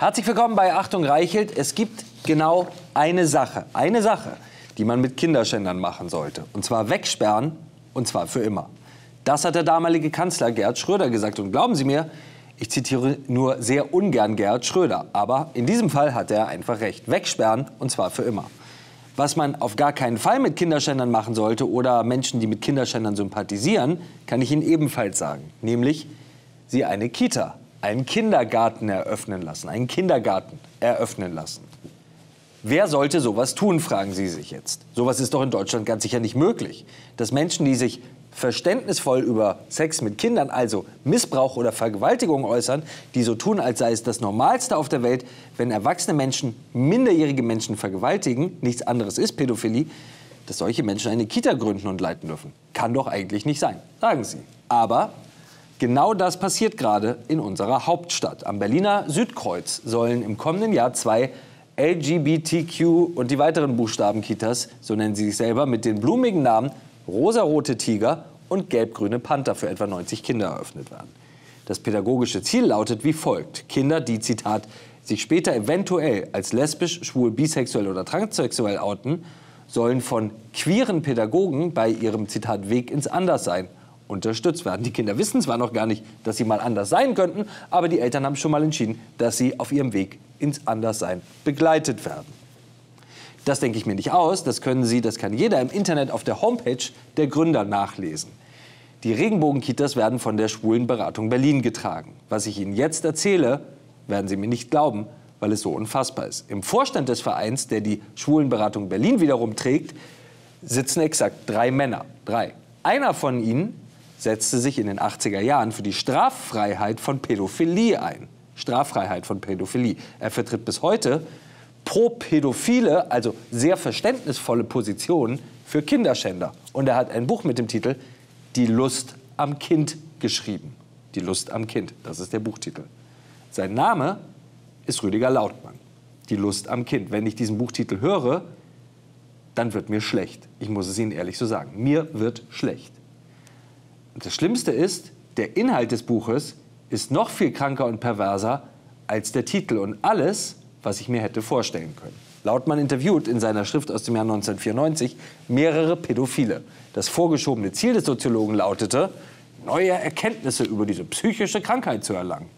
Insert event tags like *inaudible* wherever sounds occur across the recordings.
Herzlich willkommen bei Achtung Reichelt. Es gibt genau eine Sache, eine Sache, die man mit Kinderschändern machen sollte. Und zwar wegsperren, und zwar für immer. Das hat der damalige Kanzler Gerhard Schröder gesagt. Und glauben Sie mir, ich zitiere nur sehr ungern Gerhard Schröder. Aber in diesem Fall hat er einfach recht. Wegsperren, und zwar für immer. Was man auf gar keinen Fall mit Kinderschändern machen sollte oder Menschen, die mit Kinderschändern sympathisieren, kann ich Ihnen ebenfalls sagen. Nämlich, sie eine Kita einen Kindergarten eröffnen lassen, einen Kindergarten eröffnen lassen. Wer sollte sowas tun, fragen Sie sich jetzt. Sowas ist doch in Deutschland ganz sicher nicht möglich. Dass Menschen, die sich verständnisvoll über Sex mit Kindern, also Missbrauch oder Vergewaltigung äußern, die so tun, als sei es das Normalste auf der Welt, wenn erwachsene Menschen minderjährige Menschen vergewaltigen, nichts anderes ist Pädophilie, dass solche Menschen eine Kita gründen und leiten dürfen. Kann doch eigentlich nicht sein, sagen Sie. Aber Genau das passiert gerade in unserer Hauptstadt. Am Berliner Südkreuz sollen im kommenden Jahr zwei LGBTQ und die weiteren Buchstaben-Kitas, so nennen sie sich selber, mit den blumigen Namen Rosarote Tiger und Gelbgrüne Panther für etwa 90 Kinder eröffnet werden. Das pädagogische Ziel lautet wie folgt. Kinder, die, Zitat, sich später eventuell als lesbisch, schwul, bisexuell oder transsexuell outen, sollen von queeren Pädagogen bei ihrem, Zitat, Weg ins Anderssein unterstützt werden. Die Kinder wissen zwar noch gar nicht, dass sie mal anders sein könnten, aber die Eltern haben schon mal entschieden, dass sie auf ihrem Weg ins Anderssein begleitet werden. Das denke ich mir nicht aus, das können Sie, das kann jeder im Internet auf der Homepage der Gründer nachlesen. Die Regenbogenkitas werden von der Schwulenberatung Berlin getragen. Was ich Ihnen jetzt erzähle, werden Sie mir nicht glauben, weil es so unfassbar ist. Im Vorstand des Vereins, der die Schwulenberatung Berlin wiederum trägt, sitzen exakt drei Männer. Drei. Einer von ihnen setzte sich in den 80er Jahren für die Straffreiheit von Pädophilie ein. Straffreiheit von Pädophilie. Er vertritt bis heute pro-pädophile, also sehr verständnisvolle Positionen für Kinderschänder. Und er hat ein Buch mit dem Titel Die Lust am Kind geschrieben. Die Lust am Kind, das ist der Buchtitel. Sein Name ist Rüdiger Lautmann. Die Lust am Kind. Wenn ich diesen Buchtitel höre, dann wird mir schlecht. Ich muss es Ihnen ehrlich so sagen. Mir wird schlecht. Und das Schlimmste ist, der Inhalt des Buches ist noch viel kranker und perverser als der Titel und alles, was ich mir hätte vorstellen können. Lautmann interviewt in seiner Schrift aus dem Jahr 1994 mehrere Pädophile. Das vorgeschobene Ziel des Soziologen lautete, neue Erkenntnisse über diese psychische Krankheit zu erlangen.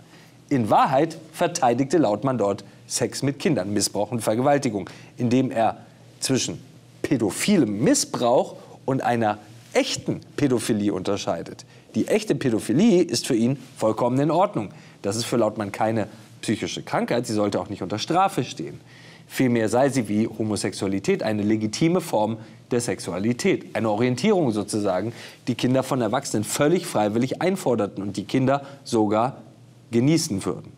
In Wahrheit verteidigte Lautmann dort Sex mit Kindern, Missbrauch und Vergewaltigung, indem er zwischen pädophilem Missbrauch und einer echten Pädophilie unterscheidet. Die echte Pädophilie ist für ihn vollkommen in Ordnung. Das ist für Lautmann keine psychische Krankheit, sie sollte auch nicht unter Strafe stehen. Vielmehr sei sie wie Homosexualität eine legitime Form der Sexualität, eine Orientierung sozusagen, die Kinder von Erwachsenen völlig freiwillig einforderten und die Kinder sogar genießen würden.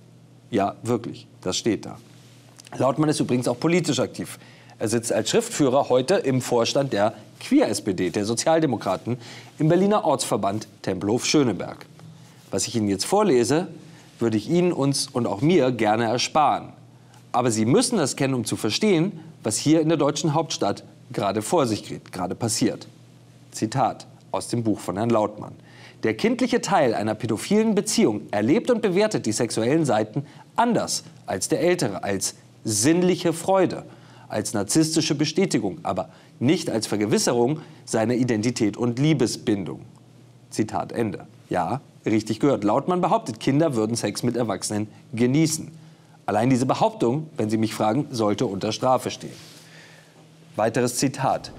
Ja, wirklich, das steht da. Lautmann ist übrigens auch politisch aktiv. Er sitzt als Schriftführer heute im Vorstand der Queer-SPD, der Sozialdemokraten, im Berliner Ortsverband Tempelhof-Schöneberg. Was ich Ihnen jetzt vorlese, würde ich Ihnen, uns und auch mir gerne ersparen. Aber Sie müssen das kennen, um zu verstehen, was hier in der deutschen Hauptstadt gerade vor sich geht, gerade passiert. Zitat aus dem Buch von Herrn Lautmann. Der kindliche Teil einer pädophilen Beziehung erlebt und bewertet die sexuellen Seiten anders als der ältere, als sinnliche Freude als narzisstische Bestätigung, aber nicht als Vergewisserung seiner Identität und Liebesbindung. Zitat Ende. Ja, richtig gehört. Lautmann behauptet, Kinder würden Sex mit Erwachsenen genießen. Allein diese Behauptung, wenn Sie mich fragen, sollte unter Strafe stehen. Weiteres Zitat.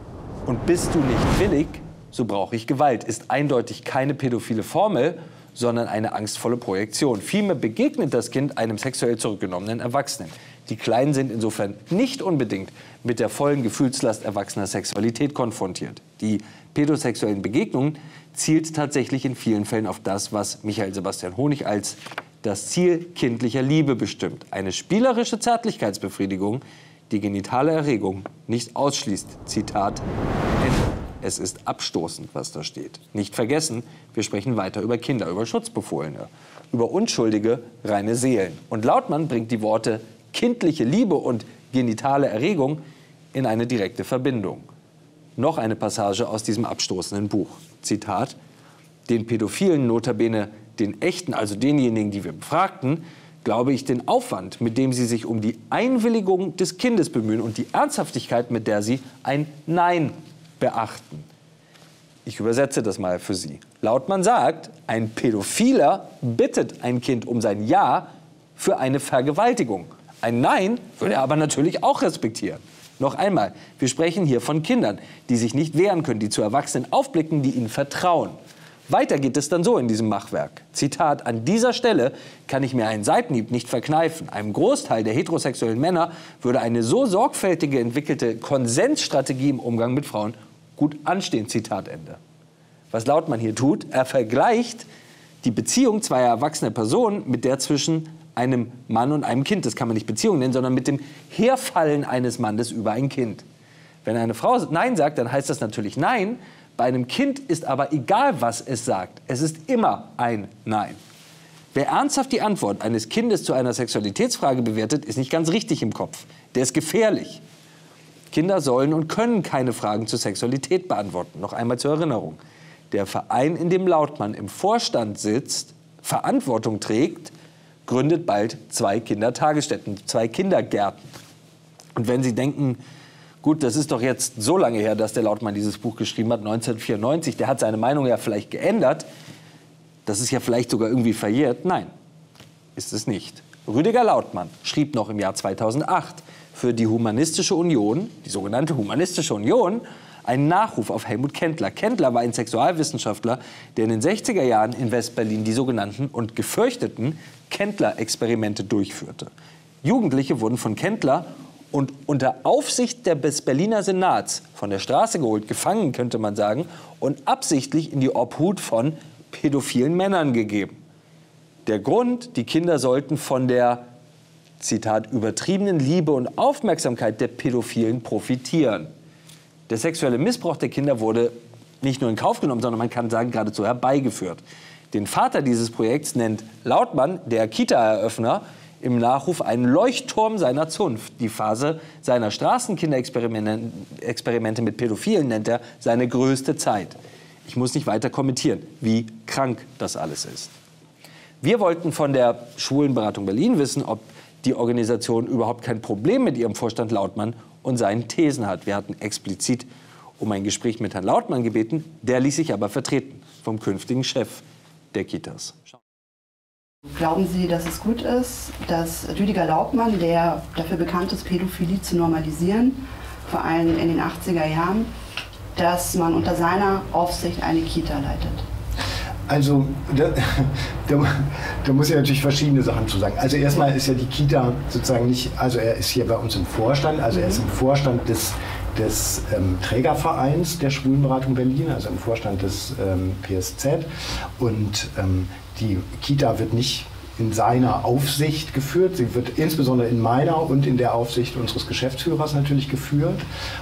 Und bist du nicht willig, so brauche ich Gewalt, ist eindeutig keine pädophile Formel, sondern eine angstvolle Projektion. Vielmehr begegnet das Kind einem sexuell zurückgenommenen Erwachsenen. Die Kleinen sind insofern nicht unbedingt mit der vollen Gefühlslast erwachsener Sexualität konfrontiert. Die pädosexuellen Begegnungen zielt tatsächlich in vielen Fällen auf das, was Michael Sebastian Honig als das Ziel kindlicher Liebe bestimmt. Eine spielerische Zärtlichkeitsbefriedigung, die genitale Erregung nicht ausschließt. Zitat Ende. Es ist abstoßend, was da steht. Nicht vergessen, wir sprechen weiter über Kinder, über Schutzbefohlene, über unschuldige, reine Seelen. Und Lautmann bringt die Worte kindliche Liebe und genitale Erregung in eine direkte Verbindung. Noch eine Passage aus diesem abstoßenden Buch. Zitat: Den Pädophilen, notabene den echten, also denjenigen, die wir befragten, glaube ich, den Aufwand, mit dem Sie sich um die Einwilligung des Kindes bemühen und die Ernsthaftigkeit, mit der Sie ein Nein beachten. Ich übersetze das mal für Sie. Lautmann sagt, ein Pädophiler bittet ein Kind um sein Ja für eine Vergewaltigung. Ein Nein würde er aber natürlich auch respektieren. Noch einmal, wir sprechen hier von Kindern, die sich nicht wehren können, die zu Erwachsenen aufblicken, die ihnen vertrauen. Weiter geht es dann so in diesem Machwerk. Zitat, an dieser Stelle kann ich mir einen Seitenhieb nicht verkneifen. Einem Großteil der heterosexuellen Männer würde eine so sorgfältige entwickelte Konsensstrategie im Umgang mit Frauen gut anstehen. Zitat Ende. Was Lautmann hier tut, er vergleicht die Beziehung zweier erwachsener Personen mit der zwischen einem Mann und einem Kind. Das kann man nicht Beziehung nennen, sondern mit dem Herfallen eines Mannes über ein Kind. Wenn eine Frau Nein sagt, dann heißt das natürlich Nein. Bei einem Kind ist aber egal, was es sagt. Es ist immer ein Nein. Wer ernsthaft die Antwort eines Kindes zu einer Sexualitätsfrage bewertet, ist nicht ganz richtig im Kopf. Der ist gefährlich. Kinder sollen und können keine Fragen zur Sexualität beantworten. Noch einmal zur Erinnerung. Der Verein, in dem Lautmann im Vorstand sitzt, Verantwortung trägt, gründet bald zwei Kindertagesstätten, zwei Kindergärten. Und wenn Sie denken, gut, das ist doch jetzt so lange her, dass der Lautmann dieses Buch geschrieben hat, 1994, der hat seine Meinung ja vielleicht geändert, das ist ja vielleicht sogar irgendwie verjährt. Nein, ist es nicht. Rüdiger Lautmann schrieb noch im Jahr 2008 für die Humanistische Union, die sogenannte Humanistische Union, einen Nachruf auf Helmut Kendler. Kendler war ein Sexualwissenschaftler, der in den 60er Jahren in Westberlin die sogenannten und gefürchteten Kendler-Experimente durchführte. Jugendliche wurden von Kendler und unter Aufsicht des Berliner Senats von der Straße geholt, gefangen könnte man sagen, und absichtlich in die Obhut von pädophilen Männern gegeben. Der Grund, die Kinder sollten von der, Zitat, übertriebenen Liebe und Aufmerksamkeit der Pädophilen profitieren. Der sexuelle Missbrauch der Kinder wurde nicht nur in Kauf genommen, sondern man kann sagen geradezu herbeigeführt. Den Vater dieses Projekts nennt Lautmann, der Kita-Eröffner, im Nachruf einen Leuchtturm seiner Zunft. Die Phase seiner Straßenkinderexperimente mit Pädophilen nennt er seine größte Zeit. Ich muss nicht weiter kommentieren, wie krank das alles ist. Wir wollten von der Schwulenberatung Berlin wissen, ob die Organisation überhaupt kein Problem mit ihrem Vorstand Lautmann und seinen Thesen hat. Wir hatten explizit um ein Gespräch mit Herrn Lautmann gebeten, der ließ sich aber vertreten vom künftigen Chef der Kitas. Glauben Sie, dass es gut ist, dass Rüdiger Lautmann, der dafür bekannt ist, Pädophilie zu normalisieren, vor allem in den 80er Jahren, dass man unter seiner Aufsicht eine Kita leitet? Also da, *laughs* da, da, muss ich natürlich verschiedene Sachen zu sagen. Also erstmal ist ja die Kita sozusagen nicht, also er ist hier bei uns im Vorstand, also er ist im Vorstand des, des ähm, Trägervereins der Schwulenberatung Berlin, also im Vorstand des ähm, PSZ. Und ähm, die Kita wird nicht in seiner Aufsicht geführt. Sie wird insbesondere in meiner und in der Aufsicht unseres Geschäftsführers natürlich geführt.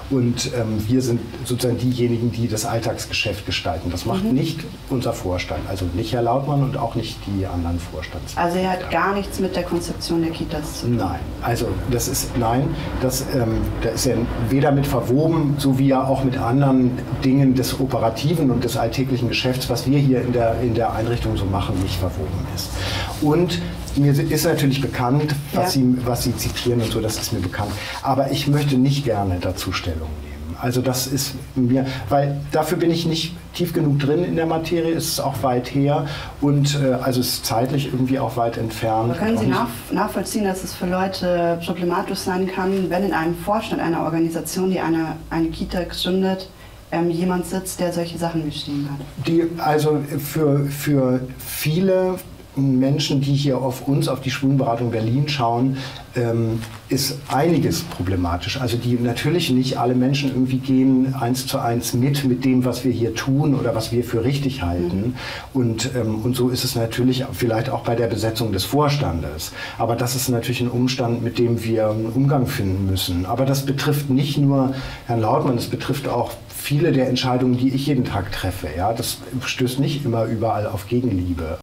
Und ähm, wir sind sozusagen diejenigen, die das Alltagsgeschäft gestalten. Das macht mhm. nicht unser Vorstand, also nicht Herr Lautmann und auch nicht die anderen Vorstands. Also er hat gar nichts mit der Konzeption der Kitas zu tun? Nein, also das ist, nein, das, ähm, da ist er weder mit verwoben, so wie ja auch mit anderen Dingen des operativen und des alltäglichen Geschäfts, was wir hier in der, in der Einrichtung so machen, nicht verwoben ist. Und mir ist natürlich bekannt, was, ja. Sie, was Sie zitieren und so, das ist mir bekannt. Aber ich möchte nicht gerne dazu Stellung nehmen. Also das ist mir, weil dafür bin ich nicht tief genug drin in der Materie, es ist auch weit her und äh, also es ist zeitlich irgendwie auch weit entfernt. Aber können Sie nach, nachvollziehen, dass es für Leute problematisch sein kann, wenn in einem Vorstand einer Organisation, die eine, eine Kita gründet, ähm, jemand sitzt, der solche Sachen bestehen kann? Die, also für, für viele Menschen, die hier auf uns, auf die Schwulenberatung Berlin schauen, ähm, ist einiges problematisch. Also die natürlich nicht alle Menschen irgendwie gehen eins zu eins mit mit dem, was wir hier tun oder was wir für richtig halten. Mhm. Und, ähm, und so ist es natürlich vielleicht auch bei der Besetzung des Vorstandes. Aber das ist natürlich ein Umstand, mit dem wir einen Umgang finden müssen. Aber das betrifft nicht nur Herrn Lautmann, das betrifft auch viele der Entscheidungen, die ich jeden Tag treffe. Ja, das stößt nicht immer überall auf Gegenliebe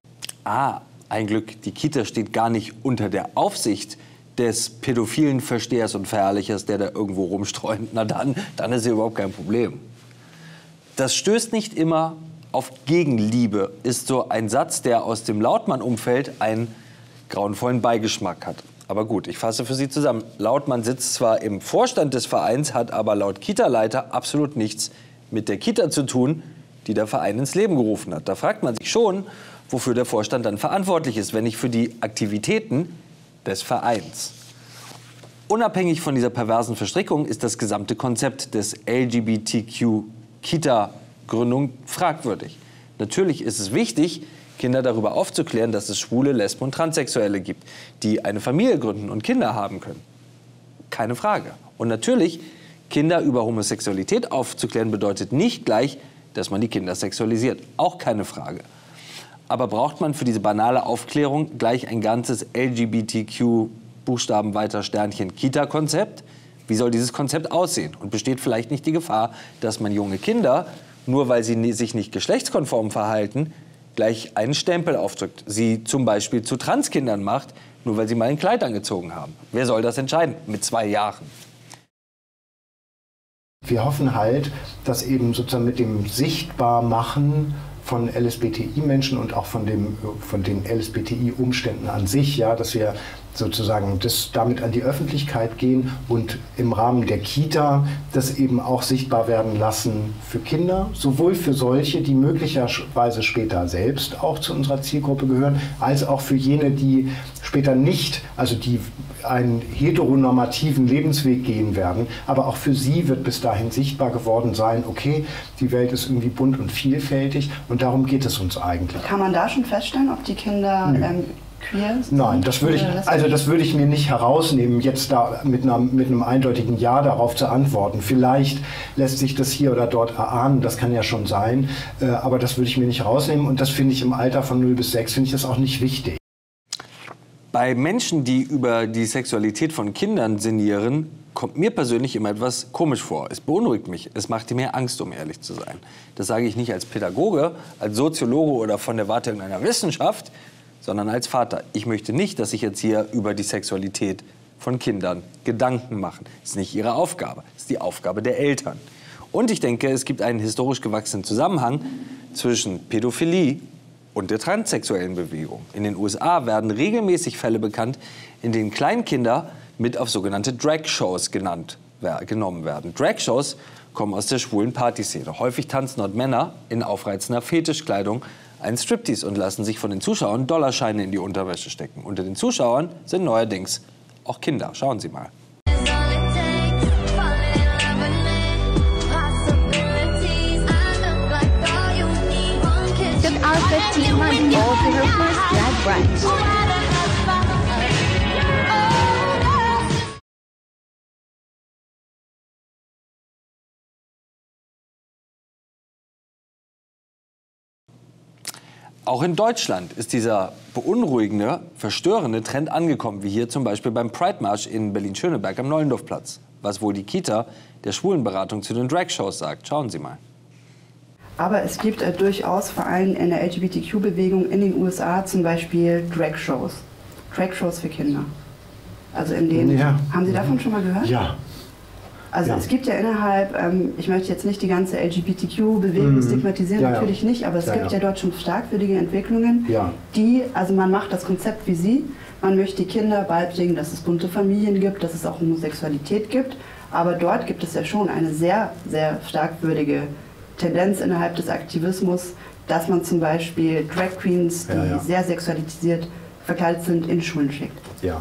ah, ein Glück, die Kita steht gar nicht unter der Aufsicht des pädophilen Verstehers und Verherrlichers, der da irgendwo rumstreunt, na dann, dann ist ja überhaupt kein Problem. Das stößt nicht immer auf Gegenliebe, ist so ein Satz, der aus dem Lautmann-Umfeld ein grauenvollen Beigeschmack hat. Aber gut, ich fasse für Sie zusammen. Lautmann sitzt zwar im Vorstand des Vereins, hat aber laut Kita-Leiter absolut nichts mit der Kita zu tun, die der Verein ins Leben gerufen hat. Da fragt man sich schon, wofür der Vorstand dann verantwortlich ist, wenn nicht für die Aktivitäten des Vereins. Unabhängig von dieser perversen Verstrickung ist das gesamte Konzept des LGBTQ-Kita-Gründung fragwürdig. Natürlich ist es wichtig, Kinder darüber aufzuklären, dass es Schwule, Lesben und Transsexuelle gibt, die eine Familie gründen und Kinder haben können. Keine Frage. Und natürlich, Kinder über Homosexualität aufzuklären, bedeutet nicht gleich, dass man die Kinder sexualisiert. Auch keine Frage. Aber braucht man für diese banale Aufklärung gleich ein ganzes LGBTQ Buchstaben weiter Sternchen Kita-Konzept? Wie soll dieses Konzept aussehen? Und besteht vielleicht nicht die Gefahr, dass man junge Kinder, nur weil sie sich nicht geschlechtskonform verhalten, gleich einen Stempel aufdrückt, sie zum Beispiel zu Transkindern macht, nur weil sie mal ein Kleid angezogen haben. Wer soll das entscheiden? Mit zwei Jahren. Wir hoffen halt, dass eben sozusagen mit dem Sichtbarmachen von LSBTI-Menschen und auch von, dem, von den LSBTI-Umständen an sich, ja, dass wir sozusagen das damit an die Öffentlichkeit gehen und im Rahmen der Kita das eben auch sichtbar werden lassen für Kinder, sowohl für solche, die möglicherweise später selbst auch zu unserer Zielgruppe gehören, als auch für jene, die später nicht, also die einen heteronormativen Lebensweg gehen werden, aber auch für sie wird bis dahin sichtbar geworden sein, okay, die Welt ist irgendwie bunt und vielfältig und darum geht es uns eigentlich. Kann man da schon feststellen, ob die Kinder ähm, queer sind? Nein, das würde ich, also das würde ich mir nicht herausnehmen, jetzt da mit, einer, mit einem eindeutigen Ja darauf zu antworten. Vielleicht lässt sich das hier oder dort erahnen, das kann ja schon sein, äh, aber das würde ich mir nicht herausnehmen und das finde ich im Alter von 0 bis 6 finde ich das auch nicht wichtig. Bei Menschen, die über die Sexualität von Kindern sinnieren, kommt mir persönlich immer etwas komisch vor. Es beunruhigt mich. Es macht mir Angst, um ehrlich zu sein. Das sage ich nicht als Pädagoge, als Soziologe oder von der Warte einer Wissenschaft, sondern als Vater. Ich möchte nicht, dass sich jetzt hier über die Sexualität von Kindern Gedanken machen. Das ist nicht ihre Aufgabe. Das ist die Aufgabe der Eltern. Und ich denke, es gibt einen historisch gewachsenen Zusammenhang zwischen Pädophilie und der transsexuellen Bewegung. In den USA werden regelmäßig Fälle bekannt, in denen Kleinkinder mit auf sogenannte Drag-Shows genommen werden. Drag-Shows kommen aus der schwulen Partyszene. Häufig tanzen dort Männer in aufreizender Fetischkleidung einen Striptease und lassen sich von den Zuschauern Dollarscheine in die Unterwäsche stecken. Unter den Zuschauern sind neuerdings auch Kinder. Schauen Sie mal. Auch in Deutschland ist dieser beunruhigende, verstörende Trend angekommen, wie hier zum Beispiel beim Pride March in Berlin-Schöneberg am Neulendorfplatz. Was wohl die Kita der Schwulenberatung zu den Drag-Shows sagt. Schauen Sie mal. Aber es gibt äh, durchaus vor allem in der LGBTQ-Bewegung in den USA zum Beispiel Drag-Shows. Drag-Shows für Kinder. Also in denen. Ja. Haben Sie davon schon mal gehört? Ja. Also ja. es gibt ja innerhalb, ähm, ich möchte jetzt nicht die ganze LGBTQ-Bewegung mhm. stigmatisieren, ja, natürlich nicht, aber es gibt ja. dort schon fragwürdige Entwicklungen, die, also man macht das Konzept wie Sie, man möchte die Kinder beibringen, dass es bunte Familien gibt, dass es auch Homosexualität gibt, aber dort gibt es ja schon eine sehr, sehr fragwürdige Tendenz innerhalb des Aktivismus, dass man zum Beispiel Drag Queens, die sehr sexualisiert verkleidet sind, in Schulen schickt. Ja,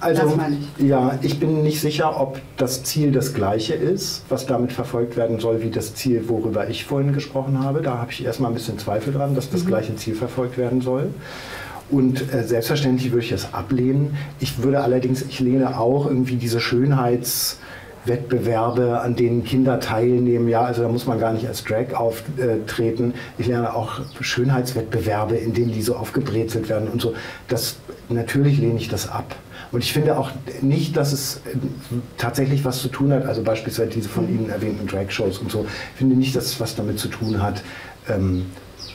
also ich. ja, ich bin nicht sicher, ob das Ziel das gleiche ist, was damit verfolgt werden soll, wie das Ziel, worüber ich vorhin gesprochen habe. Da habe ich erstmal ein bisschen Zweifel dran, dass das mhm. gleiche Ziel verfolgt werden soll. Und äh, selbstverständlich würde ich es ablehnen. Ich würde allerdings, ich lehne auch irgendwie diese Schönheits- Wettbewerbe, an denen Kinder teilnehmen. Ja, also da muss man gar nicht als Drag auftreten. Ich lerne auch Schönheitswettbewerbe, in denen die so aufgebrezelt werden und so. Das, natürlich lehne ich das ab. Und ich finde auch nicht, dass es tatsächlich was zu tun hat, also beispielsweise diese von Ihnen erwähnten Drag-Shows und so, ich finde nicht, dass es was damit zu tun hat, ähm,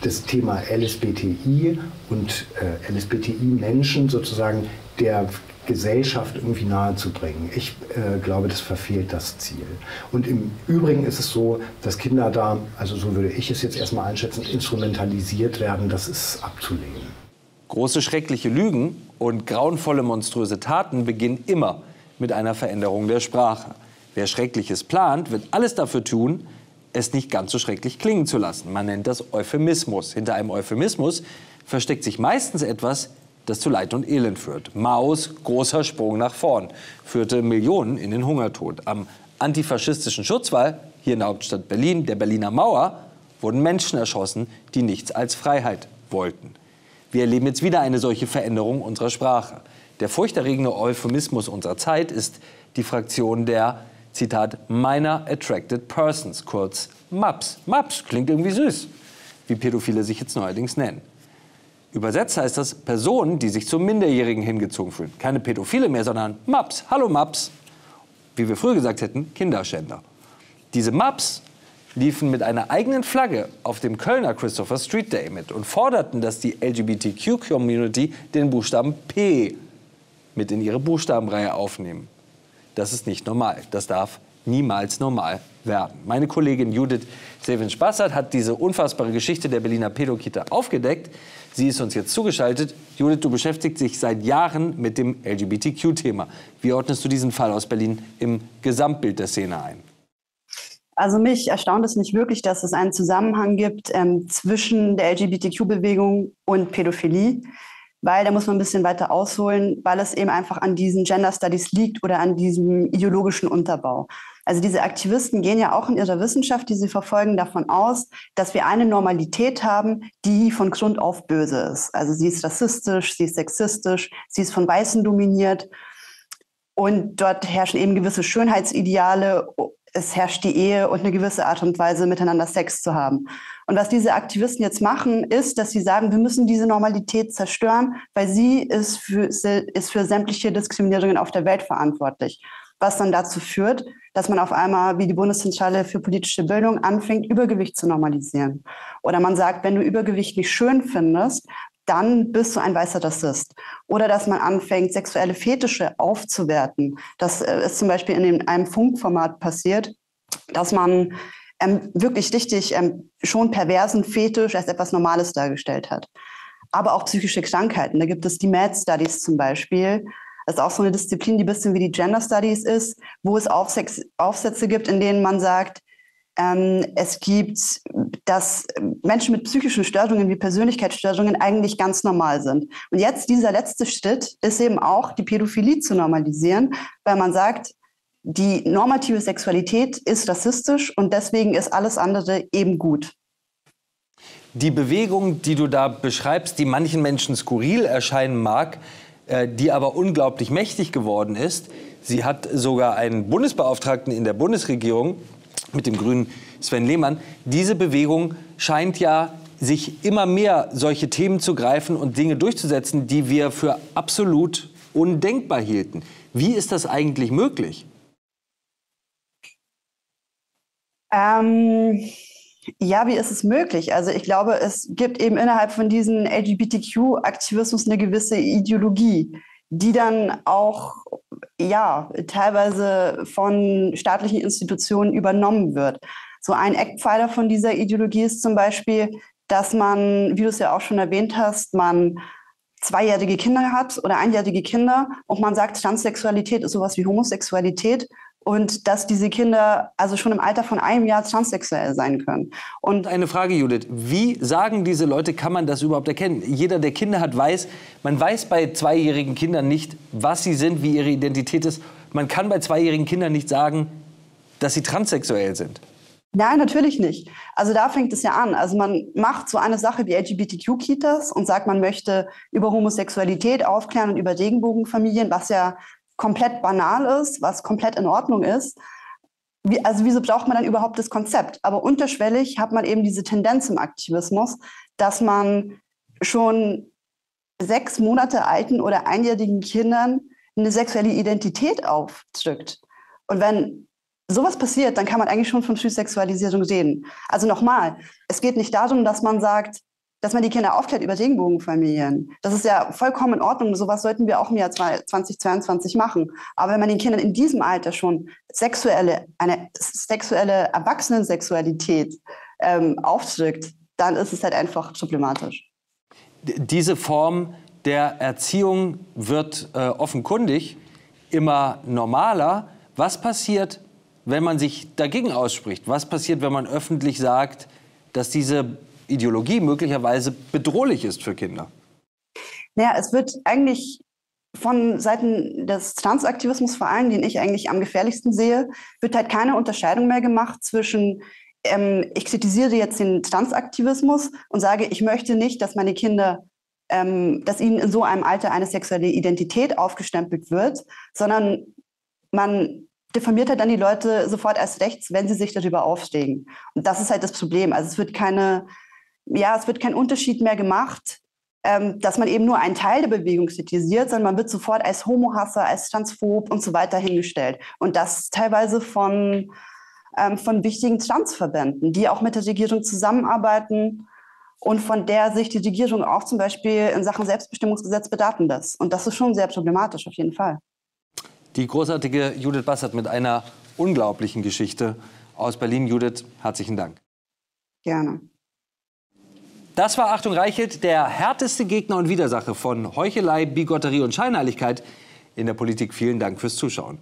das Thema LSBTI und äh, LSBTI-Menschen sozusagen der Gesellschaft irgendwie nahezubringen. Ich äh, glaube, das verfehlt das Ziel. Und im Übrigen ist es so, dass Kinder da, also so würde ich es jetzt erstmal einschätzen, instrumentalisiert werden. Das ist abzulehnen. Große schreckliche Lügen Und grauenvolle, monströse Taten beginnen immer mit einer Veränderung der Sprache. Wer Schreckliches plant, wird alles dafür tun, es nicht ganz so schrecklich klingen zu lassen. Man nennt das Euphemismus. Hinter einem Euphemismus versteckt sich meistens etwas, das zu Leid und Elend führt. Maus großer Sprung nach vorn führte Millionen in den Hungertod. Am antifaschistischen Schutzwall hier in der Hauptstadt Berlin, der Berliner Mauer, wurden Menschen erschossen, die nichts als Freiheit wollten. Wir erleben jetzt wieder eine solche Veränderung unserer Sprache. Der furchterregende Euphemismus unserer Zeit ist die Fraktion der, Zitat, Minor Attracted Persons, kurz MAPS. MAPS klingt irgendwie süß, wie Pädophile sich jetzt neuerdings nennen. Übersetzt heißt das Personen, die sich zu Minderjährigen hingezogen fühlen. Keine Pädophile mehr, sondern Maps. Hallo Maps. Wie wir früher gesagt hätten, Kinderschänder. Diese Maps liefen mit einer eigenen Flagge auf dem Kölner Christopher Street Day mit und forderten, dass die LGBTQ-Community den Buchstaben P mit in ihre Buchstabenreihe aufnehmen. Das ist nicht normal. Das darf niemals normal werden. Meine Kollegin Judith Sevin-Spassert hat diese unfassbare Geschichte der Berliner Pädokita aufgedeckt. Sie ist uns jetzt zugeschaltet. Judith, du beschäftigst dich seit Jahren mit dem LGBTQ-Thema. Wie ordnest du diesen Fall aus Berlin im Gesamtbild der Szene ein? Also mich erstaunt es nicht wirklich, dass es einen Zusammenhang gibt ähm, zwischen der LGBTQ-Bewegung und Pädophilie, weil da muss man ein bisschen weiter ausholen, weil es eben einfach an diesen Gender Studies liegt oder an diesem ideologischen Unterbau. Also diese Aktivisten gehen ja auch in ihrer Wissenschaft, die sie verfolgen, davon aus, dass wir eine Normalität haben, die von Grund auf böse ist. Also sie ist rassistisch, sie ist sexistisch, sie ist von Weißen dominiert. Und dort herrschen eben gewisse Schönheitsideale. Es herrscht die Ehe und eine gewisse Art und Weise, miteinander Sex zu haben. Und was diese Aktivisten jetzt machen, ist, dass sie sagen, wir müssen diese Normalität zerstören, weil sie ist für, ist für sämtliche Diskriminierungen auf der Welt verantwortlich was dann dazu führt, dass man auf einmal wie die Bundeszentrale für politische Bildung anfängt, Übergewicht zu normalisieren. Oder man sagt, wenn du Übergewicht nicht schön findest, dann bist du ein weißer Rassist. Oder dass man anfängt, sexuelle Fetische aufzuwerten. Das äh, ist zum Beispiel in einem Funkformat passiert, dass man ähm, wirklich richtig ähm, schon perversen Fetisch als etwas Normales dargestellt hat. Aber auch psychische Krankheiten. Da gibt es die Mad Studies zum Beispiel, das ist auch so eine Disziplin, die ein bisschen wie die Gender Studies ist, wo es Aufsätze gibt, in denen man sagt, ähm, es gibt, dass Menschen mit psychischen Störungen wie Persönlichkeitsstörungen eigentlich ganz normal sind. Und jetzt dieser letzte Schritt ist eben auch, die Pädophilie zu normalisieren, weil man sagt, die normative Sexualität ist rassistisch und deswegen ist alles andere eben gut. Die Bewegung, die du da beschreibst, die manchen Menschen skurril erscheinen mag, äh, die aber unglaublich mächtig geworden ist. Sie hat sogar einen Bundesbeauftragten in der Bundesregierung mit dem grünen Sven Lehmann. Diese Bewegung scheint ja sich immer mehr solche Themen zu greifen und Dinge durchzusetzen, die wir für absolut undenkbar hielten. Wie ist das eigentlich möglich? Ähm, ja, wie ist es möglich? Also ich glaube, es gibt eben innerhalb von diesem LGBTQ-Aktivismus eine gewisse Ideologie, die dann auch ja teilweise von staatlichen Institutionen übernommen wird. So ein Eckpfeiler von dieser Ideologie ist zum Beispiel, dass man, wie du es ja auch schon erwähnt hast, man zweijährige Kinder hat oder einjährige Kinder und man sagt, Transsexualität ist sowas wie Homosexualität und dass diese Kinder also schon im Alter von einem Jahr transsexuell sein können. Und eine Frage, Judith, wie sagen diese Leute, kann man das überhaupt erkennen? Jeder, der Kinder hat, weiß, man weiß bei zweijährigen Kindern nicht, was sie sind, wie ihre Identität ist. Man kann bei zweijährigen Kindern nicht sagen, dass sie transsexuell sind. Nein, natürlich nicht. Also da fängt es ja an. Also man macht so eine Sache wie LGBTQ-Kitas und sagt, man möchte über Homosexualität aufklären und über Regenbogenfamilien, was ja komplett banal ist, was komplett in Ordnung ist. Wie, also wieso braucht man dann überhaupt das Konzept? Aber unterschwellig hat man eben diese Tendenz im Aktivismus, dass man schon sechs Monate alten oder einjährigen Kindern eine sexuelle Identität aufdrückt. Und wenn sowas passiert, dann kann man eigentlich schon von Frühsexualisierung reden. Also nochmal, es geht nicht darum, dass man sagt, dass man die Kinder aufklärt über Regenbogenfamilien. Das ist ja vollkommen in Ordnung. Sowas sollten wir auch im Jahr 2022 machen. Aber wenn man den Kindern in diesem Alter schon sexuelle, eine sexuelle Erwachsenensexualität ähm, aufdrückt, dann ist es halt einfach problematisch. Diese Form der Erziehung wird äh, offenkundig immer normaler. Was passiert, wenn man sich dagegen ausspricht? Was passiert, wenn man öffentlich sagt, dass diese Ideologie möglicherweise bedrohlich ist für Kinder? Naja, es wird eigentlich von Seiten des Transaktivismus vor allem, den ich eigentlich am gefährlichsten sehe, wird halt keine Unterscheidung mehr gemacht zwischen ähm, ich kritisiere jetzt den Transaktivismus und sage, ich möchte nicht, dass meine Kinder, ähm, dass ihnen in so einem Alter eine sexuelle Identität aufgestempelt wird, sondern man diffamiert halt dann die Leute sofort als rechts, wenn sie sich darüber aufstehen. Und das ist halt das Problem. Also es wird keine, ja, es wird kein Unterschied mehr gemacht, ähm, dass man eben nur einen Teil der Bewegung kritisiert, sondern man wird sofort als Homohasser, als Transphob und so weiter hingestellt. Und das teilweise von, ähm, von wichtigen Transverbänden, die auch mit der Regierung zusammenarbeiten und von der sich die Regierung auch zum Beispiel in Sachen Selbstbestimmungsgesetz bedaten lässt. Und das ist schon sehr problematisch auf jeden Fall. Die großartige Judith Bassert mit einer unglaublichen Geschichte aus Berlin. Judith, herzlichen Dank. Gerne. Das war Achtung Reichelt, der härteste Gegner und Widersacher von Heuchelei, Bigotterie und Scheinheiligkeit in der Politik. Vielen Dank fürs Zuschauen.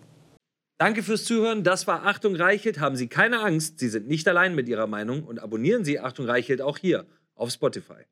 Danke fürs Zuhören. Das war Achtung Reichelt. Haben Sie keine Angst, Sie sind nicht allein mit Ihrer Meinung und abonnieren Sie Achtung Reichelt auch hier auf Spotify.